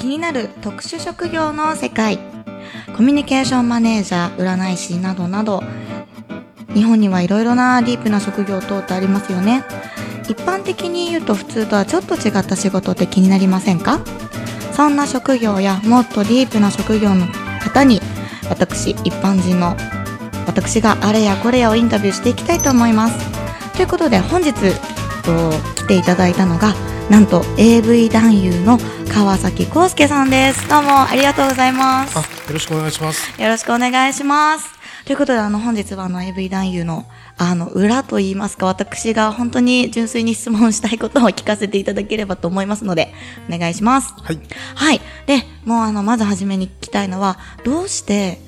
気になる特殊職業の世界。コミュニケーションマネージャー占い師などなど。日本にはいろいろなディープな職業等ってありますよね。一般的に言うと普通とはちょっと違った仕事って気になりませんか？そんな職業やもっとディープな職業の方に私一般人の私があれやこれやをインタビューしていきたいと思います。ということで本日と来ていただいたのがなんと AV 男優の川崎康介さんです。どうもありがとうございます。あよろしくお願いします。よろしくお願いします。ということであの本日はあの AV 男優のあの裏といいますか私が本当に純粋に質問したいことを聞かせていただければと思いますのでお願いします。はい。はい。でもうあのまず初めに聞きたいのはどうして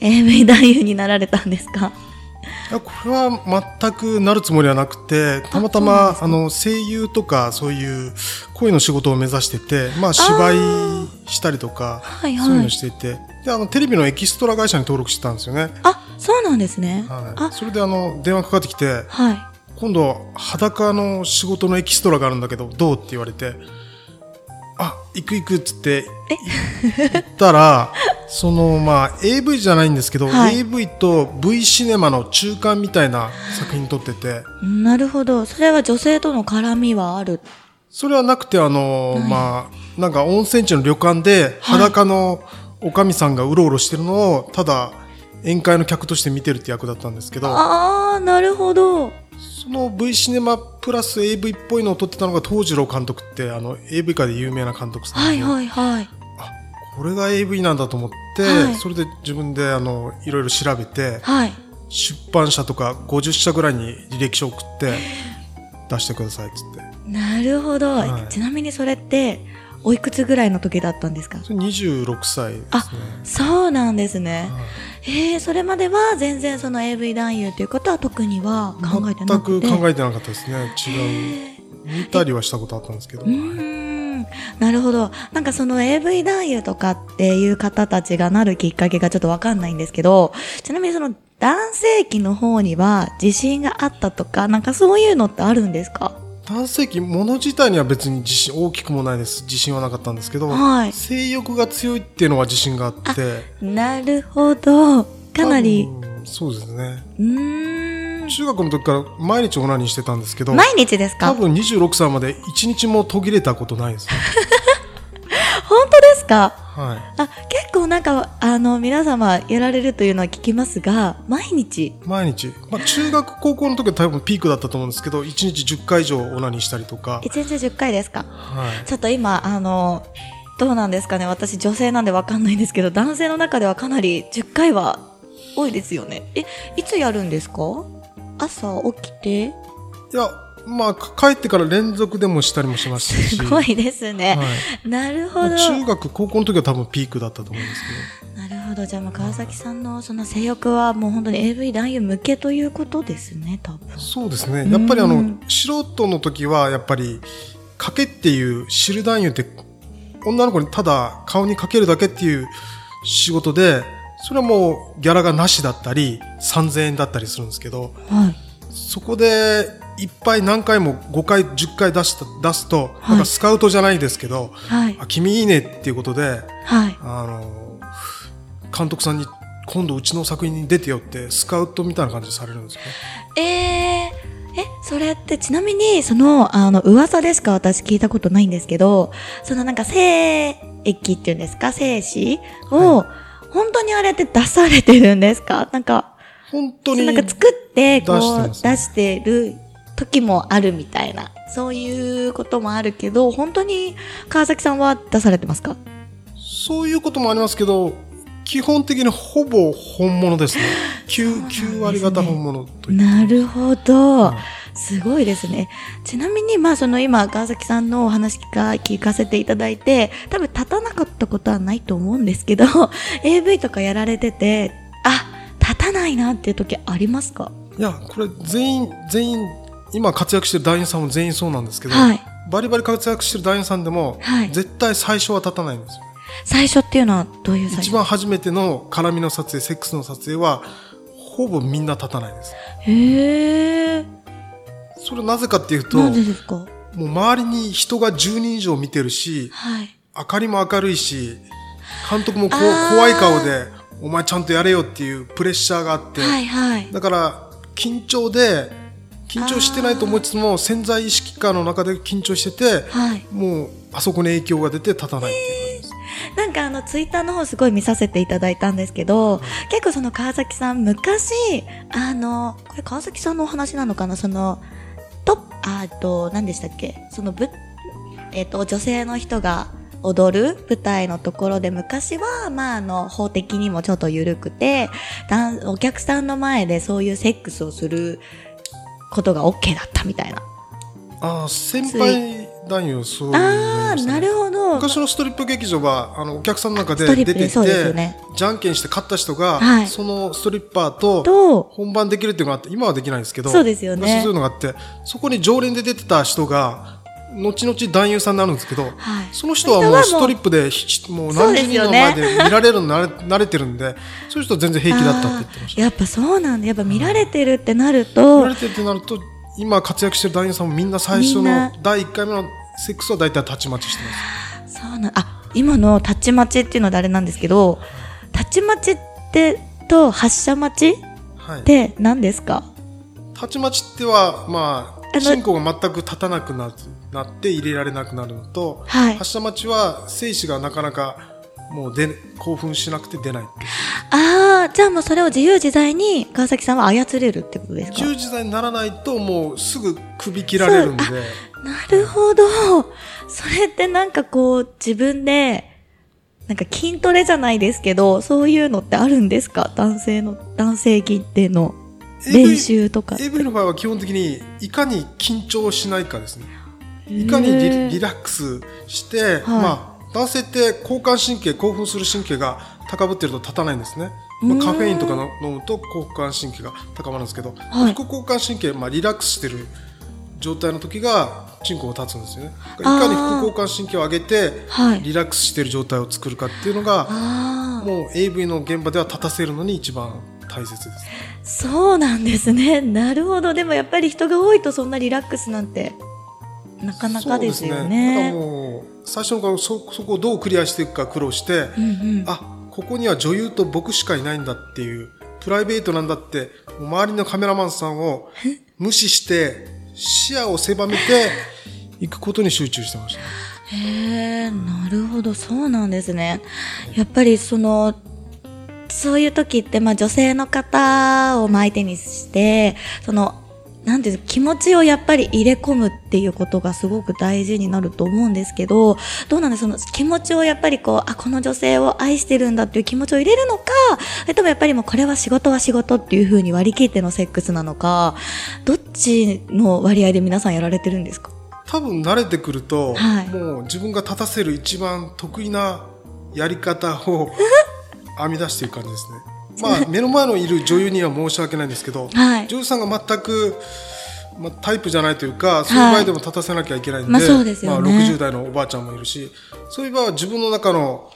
AV 男優になられたんですか？これは全くなるつもりはなくてたまたまあの声優とかそういう声の仕事を目指してて、まあ、芝居したりとかはいはい。そういうのしていて。であのテレビのエキストラ会社に登録してたんですよね、あそうなんですね、はい、それであの電話かかってきてはい今度裸の仕事のエキストラがあるんだけどどう？って言われてあ行く行くっつって行ったらそのまあ AV じゃないんですけど、はい。AV と V シネマの中間みたいな作品撮ってて。なるほど。それは女性との絡みはある？それはなくてあの、まあなんか温泉地の旅館で裸のおかみさんがうろうろしてるのをただ宴会の客として見てるって役だったんですけどああなるほど。その V シネマプラス AV っぽいのを撮ってたのが東次郎監督ってあの AV 界で有名な監督さんで、はいはいはい。あこれが AV なんだと思って、はい。それで自分であのいろいろ調べてはい。出版社とか50社ぐらいに履歴書送って出してくださいっつって。なるほど、はい。ちなみにそれっておいくつぐらいの時だったんですか？それ26歳ですね。あそうなんですね。はい。えー、それまでは全然その AV 男優ということは特には考えてな全くて？く考えてなかったですね。違う。見たりはしたことあったんですけど、うーん。なるほど。なんかその AV 男優とかっていう方たちがなるきっかけがちょっとわかんないんですけどちなみにその男性器の方には自信があったとかなんかそういうのってあるんですか？男性器物自体には別に自信大きくもないです。自信はなかったんですけど、はい。性欲が強いっていうのは自信があって。なるほど。かなり。そうですね。うーん。中学の時から毎日オナニーしてたんですけど毎日ですか？多分26歳まで1日も途切れたことないです、本当ですか？はい、あ結構なんかあの皆様やられるというのは聞きますが毎日？毎日、まあ、中学高校の時は多分ピークだったと思うんですけど1日10回以上オナニーしたりとか、1日10回ですか？はい、ちょっと今あのどうなんですかね？私女性なんでわかんないんですけど男性の中ではかなり10回は多いですよね。えいつやるんですか？朝起きて？いやまあか帰ってから連続でもしたりもしますし。すごいですね、はい。なるほど。まあ中学高校の時は多分ピークだったと思うんですけど。なるほど。じゃあもう川崎さんのその性欲はもう本当に AV 男優向けということですね多分。そうですね。やっぱりあのうん。素人の時はやっぱり賭けっていう汁男優って女の子にただ顔にかけるだけっていう仕事でそれはもうギャラがなしだったり3000円だったりするんですけどはい。そこでいっぱい何回も5回10回出した出すと、はい。なんかスカウトじゃないですけどはい。あ君いいねっていうことではい。あの監督さんに今度うちの作品に出てよってスカウトみたいな感じでされるんですよね。えー、え、それってちなみに、その、あの、噂でしか？私聞いたことないんですけど、そのなんか精液っていうんですか？精子を、本当にあれって出されてるんですか？なんか、本当になんか作って、こう、出してる時もあるみたいな、そういうこともあるけど、本当に川崎さんは出されてますか？そういうこともありますけど、基本的にほぼ本物ですね。9, 9割方本物という。なるほど。はいすごいですね。ちなみに、まあ、その今、川崎さんのお話聞か聞かせていただいて、多分立たなかったことはないと思うんですけど、AV とかやられてて、あ、立たないなっていう時ありますか？いや、これ全員、全員、今活躍してる団員さんも全員そうなんですけど、はい。バリバリ活躍してる団員さんでも、はい絶対最初は立たないんですよ。最初っていうのはどういう最初？一番初めての絡みの撮影、セックスの撮影は、ほぼみんな立たないです。へえ。それなぜかっていうと、なんでですか？もう周りに人が10人以上見てるし、はい。明かりも明るいし、監督もこ怖い顔で、お前ちゃんとやれよっていうプレッシャーがあって、はいはい。だから緊張で、緊張してないと思いつつも潜在意識下の中で緊張してて、はい。もうあそこに影響が出て立たないっていう。なんかあのツイッターの方すごい見させていただいたんですけど、結構その川崎さん昔、あの、これ川崎さんのお話なのかな？その、と、あと、何でしたっけ？そのぶ、えっ、と、女性の人が踊る舞台のところで昔は、まあ、あの、法的にもちょっと緩くて、お客さんの前でそういうセックスをすることが OK だったみたいな。ああ、先輩男優そういうのああ、なるほど。昔のストリップ劇場はあのお客さんの中で出てて、ねじゃんけんして勝った人が、はいそのストリッパーとと、本番できるっていうのがあって今はできないんですけどそうですよね昔そういうのがあってそこに常連で出てた人が後々男優さんになるんですけど、はい。その人はもうストリップでひもう何十人の前で見られるの慣れ 慣れてるんでそういう人は全然平気だったって言ってました。やっぱそうなんだ。やっぱ見られてるってなる見とら、れてるってなると今活躍してる男優さんもみんな最初の第1回目のセックスは大体タッチ待ちしてます。そうなん、あ、今のタッチ待ちっていうのであれなんですけど、タッチ待ちって、と発射待ちはい。って何ですか？たちまちっては、まあ、進行が全く立たなくななって入れられなくなるのと、はい。発射待ちは精子がなかなかもう出興奮しなくて出ないああ、じゃあもうそれを自由自在に川崎さんは操れるってことですか？10時代にならないともうすぐ首切られるんで。なるほど。それってなんかこう自分で、なんか筋トレじゃないですけど、そういうのってあるんですか？男性の、男性限定の練習とか。AV の場合は基本的にいかに緊張しないかですねいかにへリラックスして、まあ、男性って交感神経興奮する神経が高ぶってると立たないんですね、まあ、カフェインとかの飲むと交感神経が高まるんですけど、はい。副交感神経、まあ、リラックスしてる状態の時がチンコを立つんですよね。いかに副交感神経を上げてはい。リラックスしてる状態を作るかっていうのが。もう AV の現場では立たせるのに一番大切です。そうなんですね。なるほど。でもやっぱり人が多いとそんなリラックスなんて、なかなかですよね。ただもう最初の頃そそこをどうクリアしていくか苦労して、うんうん。あここには女優と僕しかいないんだっていうプライベートなんだって周りのカメラマンさんを無視して視野を狭めていくことに集中してましたね。へえ、なるほど、そうなんですね。やっぱりその、そういう時って、まあ女性の方をまあ相手にして、その、なんていうの気持ちをやっぱり入れ込むっていうことがすごく大事になると思うんですけど、どうなんですその気持ちをやっぱりこう、あ、この女性を愛してるんだっていう気持ちを入れるのか、それともやっぱりもうこれは仕事は仕事っていう風に割り切ってのセックスなのか、どっちの割合で皆さんやられてるんですか？多分慣れてくると、はいもう自分が立たせる一番得意なやり方を編み出していく感じですね。まあ目の前のいる女優には申し訳ないんですけど、はい。女優さんが全く、まあ、タイプじゃないというか、そういう場合でも立たせなきゃいけないんで、まあそうでね。まあ、60代のおばあちゃんもいるし、そういう場合は自分の中の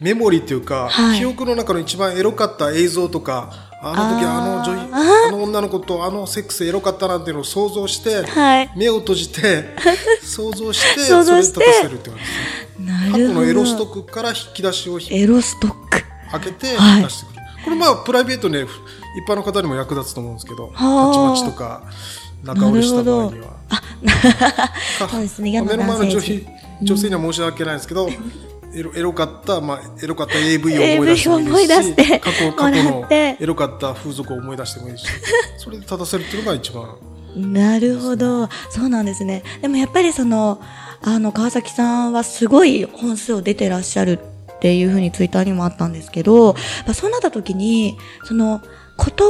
メモリーっていうか、はい。記憶の中の一番エロかった映像とか、あの時あの女優、あの女の子とあのセックスエロかったなんていうのを想像して、はい。目を閉じて 想像してそれで立たせるって感じです。ね過去。のエロストックから引き出しをエロストック。開けてはい。出してくる、これまあプライベートで一般の方にも役立つと思うんですけどはあ。タッチマッチとか仲折りした場合には。かそうですね。目の前の女男性性女性には申し訳ないですけど、エロエロかった、まあ、エロかった AV を思い出してもいいですし過去過去のエロかった風俗を思い出してもいいし。それで立たせるっていうのが一番。なるほど。そうなんですね。でもやっぱりその、あの、川崎さんはすごい本数を出てらっしゃるっていうふうにツイッターにもあったんですけど、まあそうなった時に、その、断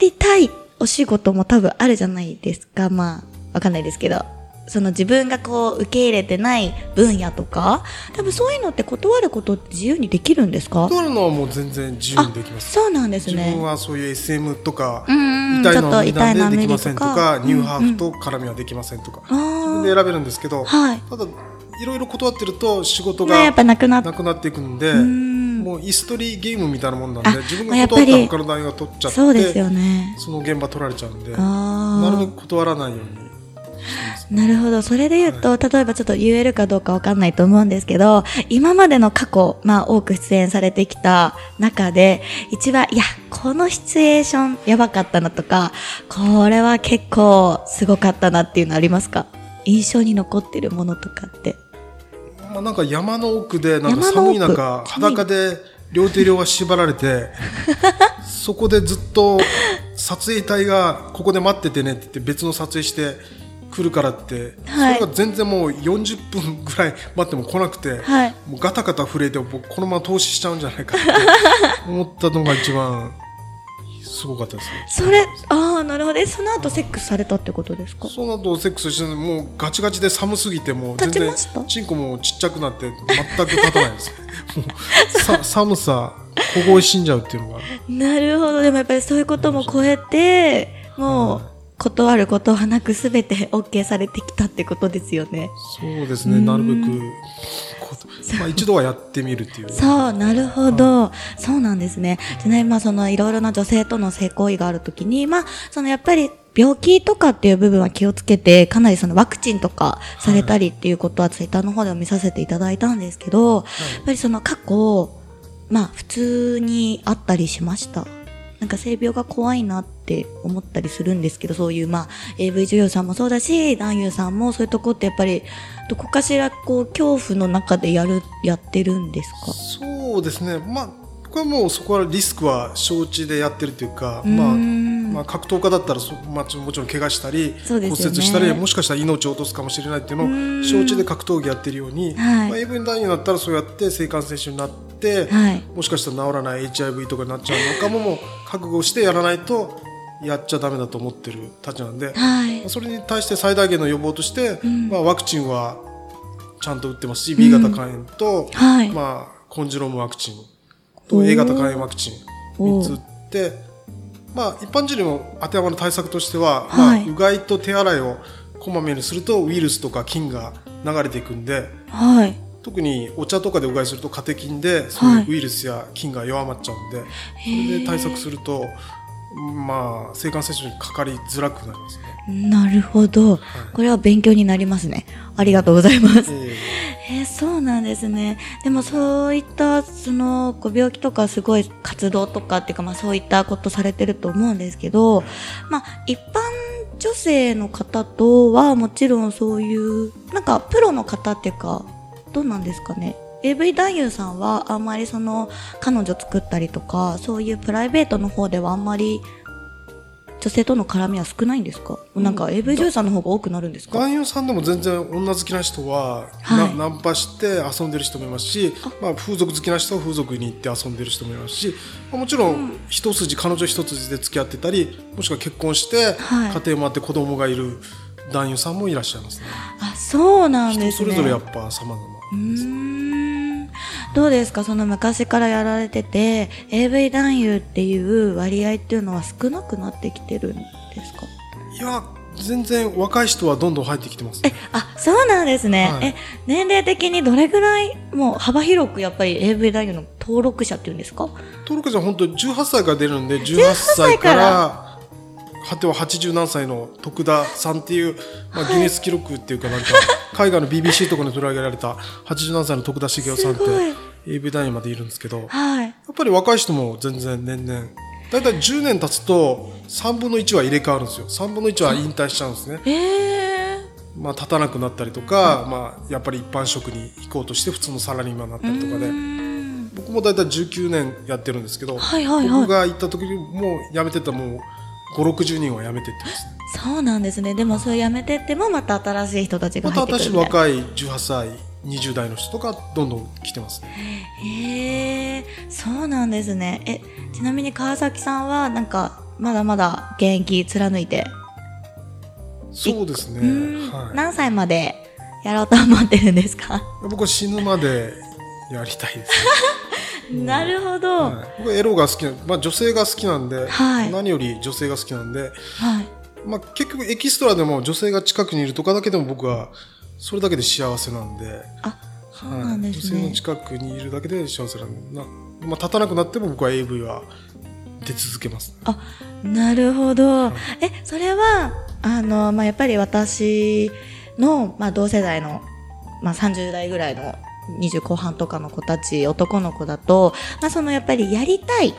りたいお仕事も多分あるじゃないですか。まあ、わかんないですけど。その自分がこう受け入れてない分野とか、多分そういうのって断ることって自由にできるんですか？取るのはもう全然自由にできますそうなんです自分ね。はそういう SM とか、うんうん痛いのちょっと二段痛いのでできませんとか、ニューハーフと絡みはできませんとか、あー自分で選べるんですけど、はい。ただいろいろ断ってると仕事ね、やがっぱなくなっなくなっていくんで、んもう椅子取りゲームみたいなもんなんあで自分が断ったっぱり他の団員が取っちゃってそうですよね。その現場取られちゃうんであなるべあ。く断らないようになるほど。それで言うと、例えばちょっと言えるかどうかわかんないと思うんですけど、今までの過去、まあ多く出演されてきた中で、一番、いや、このシチュエーションやばかったなとか、これは結構すごかったなっていうのありますか？印象に残ってるものとかって。まあ、なんか山の奥で、なんか寒い中、裸で両手両足縛られて、そこでずっと撮影隊がここで待っててねって言って別の撮影して来るからって、はい。それが全然もう40分ぐらい待っても来なくて、はい。もうガタガタ震えて僕このまま投資しちゃうんじゃないかって 思ったのが一番すごかったですね。それ、ああ、なるほど。え、その後セックスされたってことですか？その後セックスしてもうガチガチで寒すぎてもう全然立ちました？チンコもちっちゃくなって全く立たないです さ寒さ凍え死んじゃうっていうのがなるほど。でもやっぱりそういうことも超えて、もう、断ることはなくすべて OK されてきたってことですよね。そうですねなるべくこうまあ、一度はやってみるっていうそう、なるほど。そうなんですね。ちなみに、まあ、その、いろいろな女性との性行為があるときに、まあ、その、やっぱり、病気とかっていう部分は気をつけて、かなりそのワクチンとかされたりっていうことはツイッターの方でも見させていただいたんですけど、やっぱりその過去、まあ普通にあったりしました？なんか性病が怖いなって思ったりするんですけど、そういうまあ AV 女優さんもそうだし、男優さんもそういうとこってやっぱり、どこかしらこう恐怖の中でやる、やってるんですか？そうですね。まあ僕はもうそこはリスクは承知でやってるというか、うーまあんまあ、格闘家だったらそ、まあ、もちろん怪我したり、ね。折したりもしかしたら命を落とすかもしれないっていうのうん。を承知で格闘技やってるように、はい。まあ、AV 男優になったらそうやって性感染症になって、はい。もしかしたら治らない HIV とかになっちゃうのかももう覚悟してやらないとやっちゃダメだと思ってるたちなんで、はい。それに対して最大限の予防として、ん。まあ、ワクチンはちゃんと打ってますし、B 型肝炎と、はい。まあ、コンジロームワクチンと A 型肝炎ワクチン3つ打って、まあ、一般人にも当てはまる対策としては、はい。まあ、うがいと手洗いをこまめにするとウイルスとか菌が流れていくんではい。特にお茶とかでうがいするとカテキンでそういうウイルスや菌が弱まっちゃうんで、それで対策するとまあ性感染症にかかりづらくなりますね。なるほど。これは勉強になりますね。ありがとうございます。ええーそうなんですね。でもそういった、その、ご病気とかすごい活動とかっていうか、まあそういったことされてると思うんですけど、まあ一般女性の方とはもちろんそういう、なんかプロの方っていうか、どうなんですかね？AV 男優さんはあんまりその彼女作ったりとかそういうプライベートの方ではあんまり女性との絡みは少ないんですか、なんか AV 女優さんの方が多くなるんですか？男優さんでも全然女好きな人は、はい。なナンパして遊んでる人もいますし、まあ、風俗好きな人は風俗に行って遊んでる人もいますし、まあもちろん一筋彼女一筋で付き合ってたりもしくは結婚してはい。家庭もあって子供がいる男優さんもいらっしゃいますね。あそうなん人ですね。それぞれやっぱ様々うーんどうですか？その昔からやられてて AV 男優っていう割合っていうのは少なくなってきてるんですか？いや全然若い人はどんどん入ってきてますえあそうなんですね、はい。え年齢的にどれぐらいもう幅広くやっぱり AV 男優の登録者っていうんですか？登録者は本当18歳から出るんで18歳から果ては80何歳の徳田さんっていう、まあ、ギネス記録っていうかなんか 海外の BBC とかに取り上げられた80何歳の徳田茂雄さんって AV 男優までいるんですけどやはい。っぱり若い人も全然年々だいたい10年経つと3分の1は入れ替わるんですよ。3分の1は引退しちゃうんですね、えー、まあ、立たなくなったりとか、まあ、やっぱり一般職に行こうとして普通のサラリーマンになったりとかでうーん。僕もだいたい19年やってるんですけど、はいはいはい。僕が行った時にもう辞めてたもう560人は辞めてってます。ねそうなんですね。でもそれやめてってもまた新しい人たちがまた入ってくるみた若い18歳20代の人とかどんどん来てますね。へえそうなんですね。えちなみに川崎さんはなんかまだまだ現役貫いて？そうですね。はい。何歳までやろうと思ってるんですか、僕は死ぬまでやりたいです。ね なるほど、はい。はい、僕はエロが好きな、まあ、女性が好きなんで、はい。何より女性が好きなんで、まあ、結局エキストラでも女性が近くにいるとかだけでも僕はそれだけで幸せなんで、あそうなんですはい、女性ね、の近くにいるだけで幸せなんだな、まあ、立たなくなっても僕は AV は出続けます。あ、なるほど。え、それは、あの、まあ、やっぱり私の、まあ、同世代の、まあ、30代ぐらいの20後半とかの子たち、男の子だと、まあ、そのやっぱりやりたいっ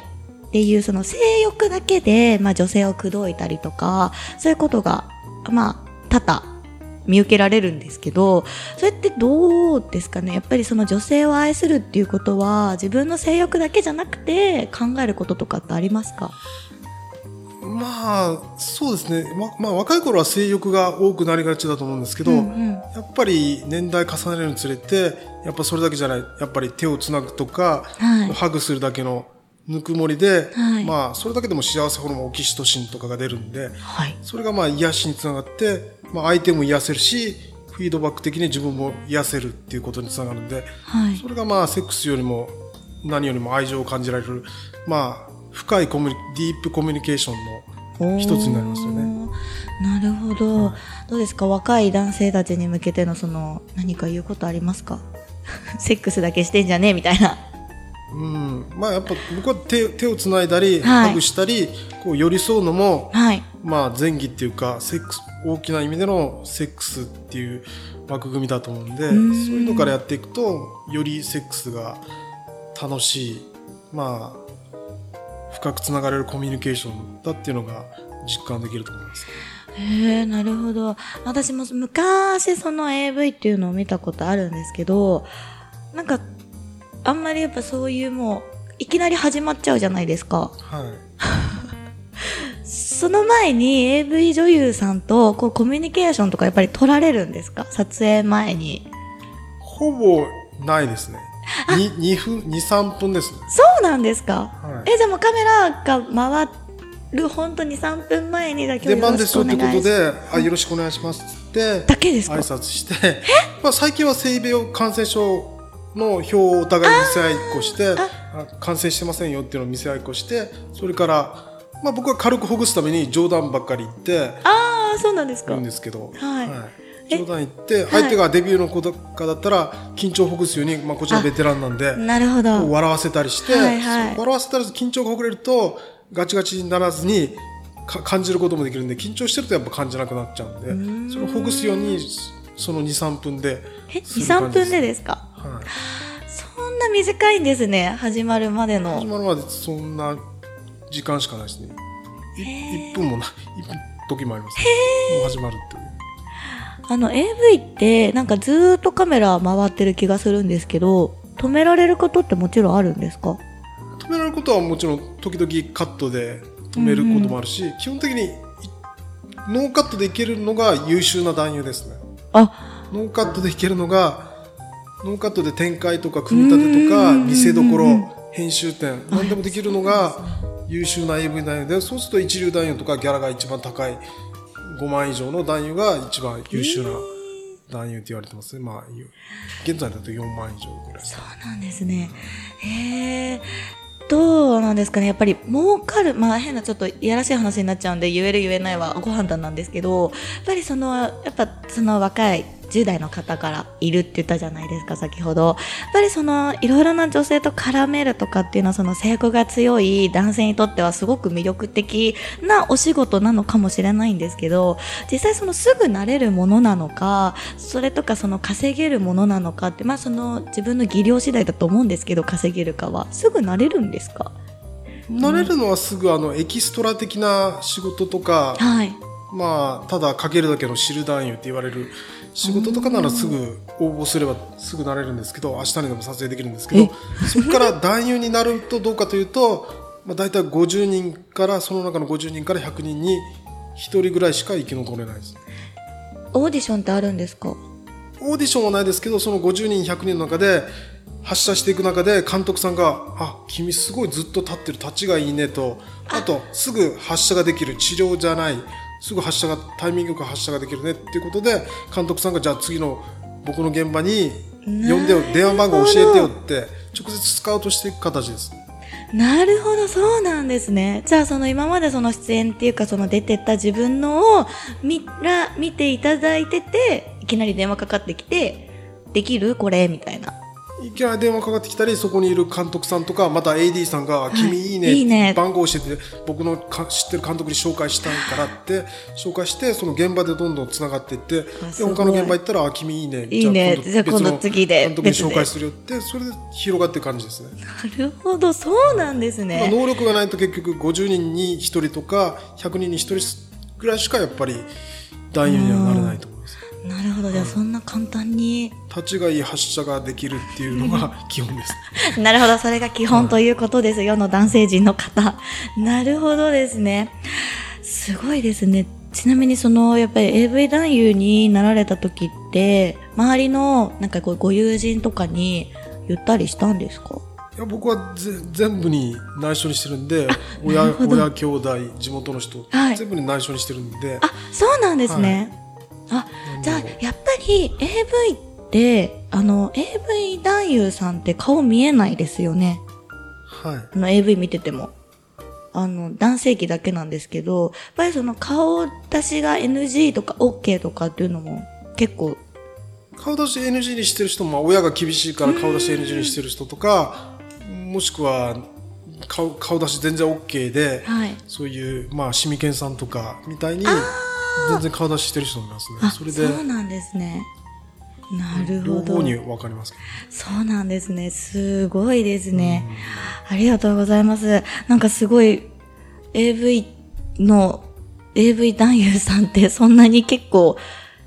ていうその性欲だけで、まあ、女性を口説いたりとか、そういうことが、まあ、多々見受けられるんですけど、それってどうですかね？やっぱりその女性を愛するっていうことは、自分の性欲だけじゃなくて考えることとかってありますか？まあ、そうですね。ま、まあ、若い頃は性欲が多くなりがちだと思うんですけど、うんうんやっぱり年代重ねるにつれて、やっぱそれだけじゃない、やっぱり手をつなぐとか、はいハグするだけのぬくもりで、はいまあ、それだけでも幸せホルモンオキシトシンとかが出るんで、はい。それがまあ癒しにつながって、まあ、相手も癒せるし、フィードバック的に自分も癒せるっていうことにつながるんで、はい。それがまあセックスよりも何よりも愛情を感じられる、まあ、深いコミュニディープコミュニケーションの一つになりますよね。ね。なるほど、はいどうですか？若い男性たちに向けてのその何か言うことありますか？セックスだけしてんじゃねえみたいな。うん、まあやっぱ僕は手手をつないだり、はいハグしたりこう寄り添うのも、はい。まあ、前儀っていうかセックス大きな意味でのセックスっていう枠組みだと思うんでそううんいうのからやっていくとよりセックスが楽しいまあ深くつながれるコミュニケーションだっていうのが実感できると思います。へえ、なるほど。私も昔その AV っていうのを見たことあるんですけど、なんか、あんまりやっぱそういうもう、いきなり始まっちゃうじゃないですか。はい その前に AV 女優さんとこうコミュニケーションとかやっぱり取られるんですか？撮影前に。ほぼないですね。に2分、2、3分ですね。そうなんですか、はい。え、じゃあもうカメラが回る本当に3分前にだけ出番です。よってことで、あ、よろしくお願いしますって。だけですか？挨拶して、まあ最近は性病感染症の表をお互い見せ合いっこして、あ感染してませんよっていうのを見せ合いっこして、それから、まあ僕は軽くほぐすために冗談ばっかり言ってああ、そうなんですか。るんですけど、はい。え冗談言って、相手がデビューの子とかだったら、緊張をほぐすように、まあこちらベテランなんで、なるほど。笑わせたりして、はいはい。笑わせたり緊張がほぐれるとガチガチにならずにか感じることもできるんで緊張してるとやっぱ感じなくなっちゃうんでん。それをほぐすようにその23分でえ、2、する感3じ分でですか？はい、そんな短いんですね。始まるまでの。始。まるまでそんな時間しかないですね。い1分もない1分時もあります、もう始まるっていうあの AV ってなんかずーっとカメラ回ってる気がするんですけど、止められることってもちろんあるんですか？止められることはもちろん時々カットで止めることもあるし、基本的にいノーカットでいけるのが優秀な男優ですね。あ、ノーカットでいけるのがノーカットで展開とか組み立てとかうん見せどこうんろ編集点何でもできるのが優秀な AV 男優でそうすると一流男優とかギャラが一番高い5万以上の男優が一番優秀な男優って言われてますねまあ現在だと4万以上ぐらいそうなんですね。へえ。どうなんですかねやっぱり儲かる、まあ変なちょっといやらしい話になっちゃうんで言える言えないはご判断なんですけど、やっぱりその、やっぱその若い10代の方からいるって言ったじゃないですか、先ほど。やっぱりその、いろいろな女性と絡めるとかっていうのはその性欲が強い男性にとってはすごく魅力的なお仕事なのかもしれないんですけど、実際そのすぐ慣れるものなのか、それとかその稼げるものなのかって、まあその自分の技量次第だと思うんですけど、稼げるかは。すぐ慣れるんですか？慣れるのはすぐあのエキストラ的な仕事とかはい。まあただかけるだけの知る男優って言われる仕事とかならすぐ応募すればすぐなれるんですけど明日にでも撮影できるんですけど そこから男優になるとどうかというと、まあ、大体50人からその中の50人から100人に1人ぐらいしか生き残れないです。オーディションってあるんですか？オーディションはないですけどその50人100人の中で発射していく中で監督さんが「あ君すごいずっと立ってる立ちがいいね」と。あとすぐ発射ができる治療じゃないすぐ発射がタイミングよく発射ができるねっていうことで監督さんがじゃあ次の僕の現場に呼んでよ電話番号教えてよって直接スカウトしていく形ですなるほど、そうなんですね。じゃあ、その今までその出演っていうか、その出てった自分のを見ら、見ていただいてて、いきなり電話かかってきて、できる？これ？みたいな。いきなり電話かかってきたりそこにいる監督さんとかまた AD さんが「君いいね」い。いね。番号教えて僕のか知ってる監督に紹介したいからって紹介してその現場でどんどんつながっていってで他の現場行ったら「あ君いいね」いいね。じゃあ今度次で。監督に紹介するよってそれで広がっていく感じですね。なるほどそうなんですまあね能力がないと結局50人に1人とか100人に1人ぐらいしかやっぱり男優にはなれないと。なるほどじゃあそんな簡単に立ちがいい発射ができるっていうのが基本です。なるほど、それが基本ということです。世の男性陣の方。なるほどですね。すごいですね。ちなみにその、やっぱり AV 男優になられた時って、周りの、なんかこう、ご友人とかに言ったりしたんですか？いや僕はぜ全部に内緒にしてるんで親親兄弟地元の人、はい全部に内緒にしてるんであ、そうなんですね。あ、じゃあ、やっぱり AV って、あの、AV 男優さんって顔見えないですよね。はいあの AV 見てても。あの、男性器だけなんですけど、やっぱりその顔出しが NG とか OK とかっていうのも結構、顔出し NG にしてる人もまあ親が厳しいから顔出し NG にしてる人とかもしくは顔顔出し全然 OK で、はい。そういうまあシミケンさんとかみたいに全然顔出ししてる人もいますねあ、それでそうなんですね。なるほど。両方に分かりますけどそうなんですね。すごいですね。ありがとうございます。なんかすごい AV の AV 男優さんってそんなに結構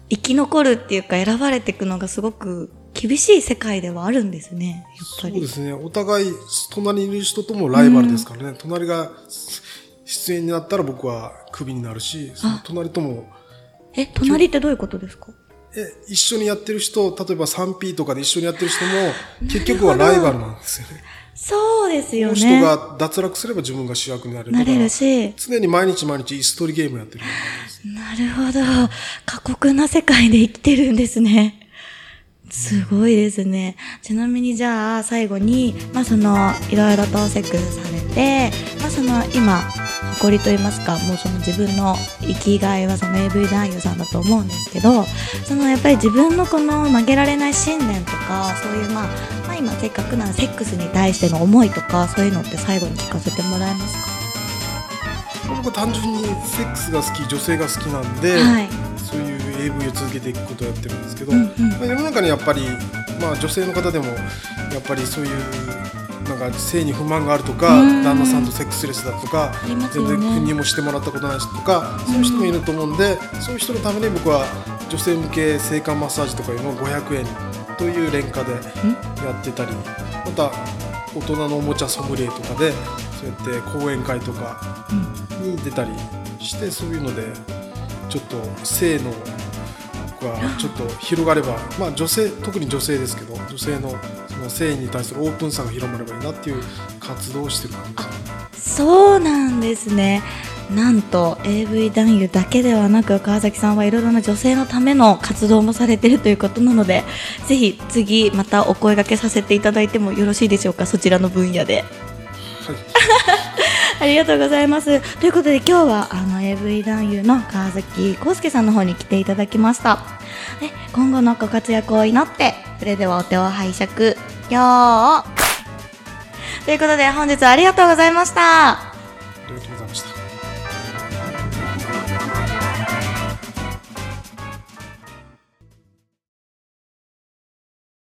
生き残るっていうか選ばれていくのがすごく厳しい世界ではあるんですね。やっぱり。そうですねお互い隣にいる人ともライバルですからね、隣が出演になったら僕はクビになるしその隣ともえ、隣ってどういうことですか？え一緒にやってる人例えば 3P とかで一緒にやってる人も結局はライバルなんですよね そうですこのよね。人が脱落すれば自分が主役になれるなれるし。常に毎日毎日椅子取りゲームやってるなるほど。過酷な世界で生きてるんですね。すごいですね。ちなみにじゃあ最後に、まあその、いろいろとセックスされて、まあその今、誇りと言いますか、もうその自分の生きがいはその AV 男優さんだと思うんですけど、そのやっぱり自分のこの曲げられない信念とか、そういうまあ、まあ今せっかくならセックスに対しての思いとか、そういうのって最後に聞かせてもらえます僕は単純にセックスが好き女性が好きなんで、かはい。AV を続けていくことをやってるんですけど、うんうん。まあ世の中にやっぱり、まあ、女性の方でもやっぱりそういうなんか性に不満があるとかうん。旦那さんとセックスレスだとかありますよ全ね然国にもしてもらったことない人とかそういう人もいると思うんでそういう人のために僕は女性向け性感マッサージとかいうのを500円という廉価でやってたりまた大人のおもちゃソムリエとかでそうやって講演会とかに出たりしてそういうのでちょっと性のがちょっと広がれば、まあ、女性特に女性ですけど女性のその性に対するオープンさが広まればいいなっていう活動をしてる感じそうなんですね。なんと AV 男優だけではなく川崎さんはいろいろな女性のための活動もされているということなのでぜひ次またお声掛けさせていただいてもよろしいでしょうかそちらの分野で。はいありがとうございます。ということで今日はあの AV 男優の川崎康介さんの方に来ていただきました。で今後のご活躍を祈って、それではお手を拝借。よーということで本日はありがとうございました。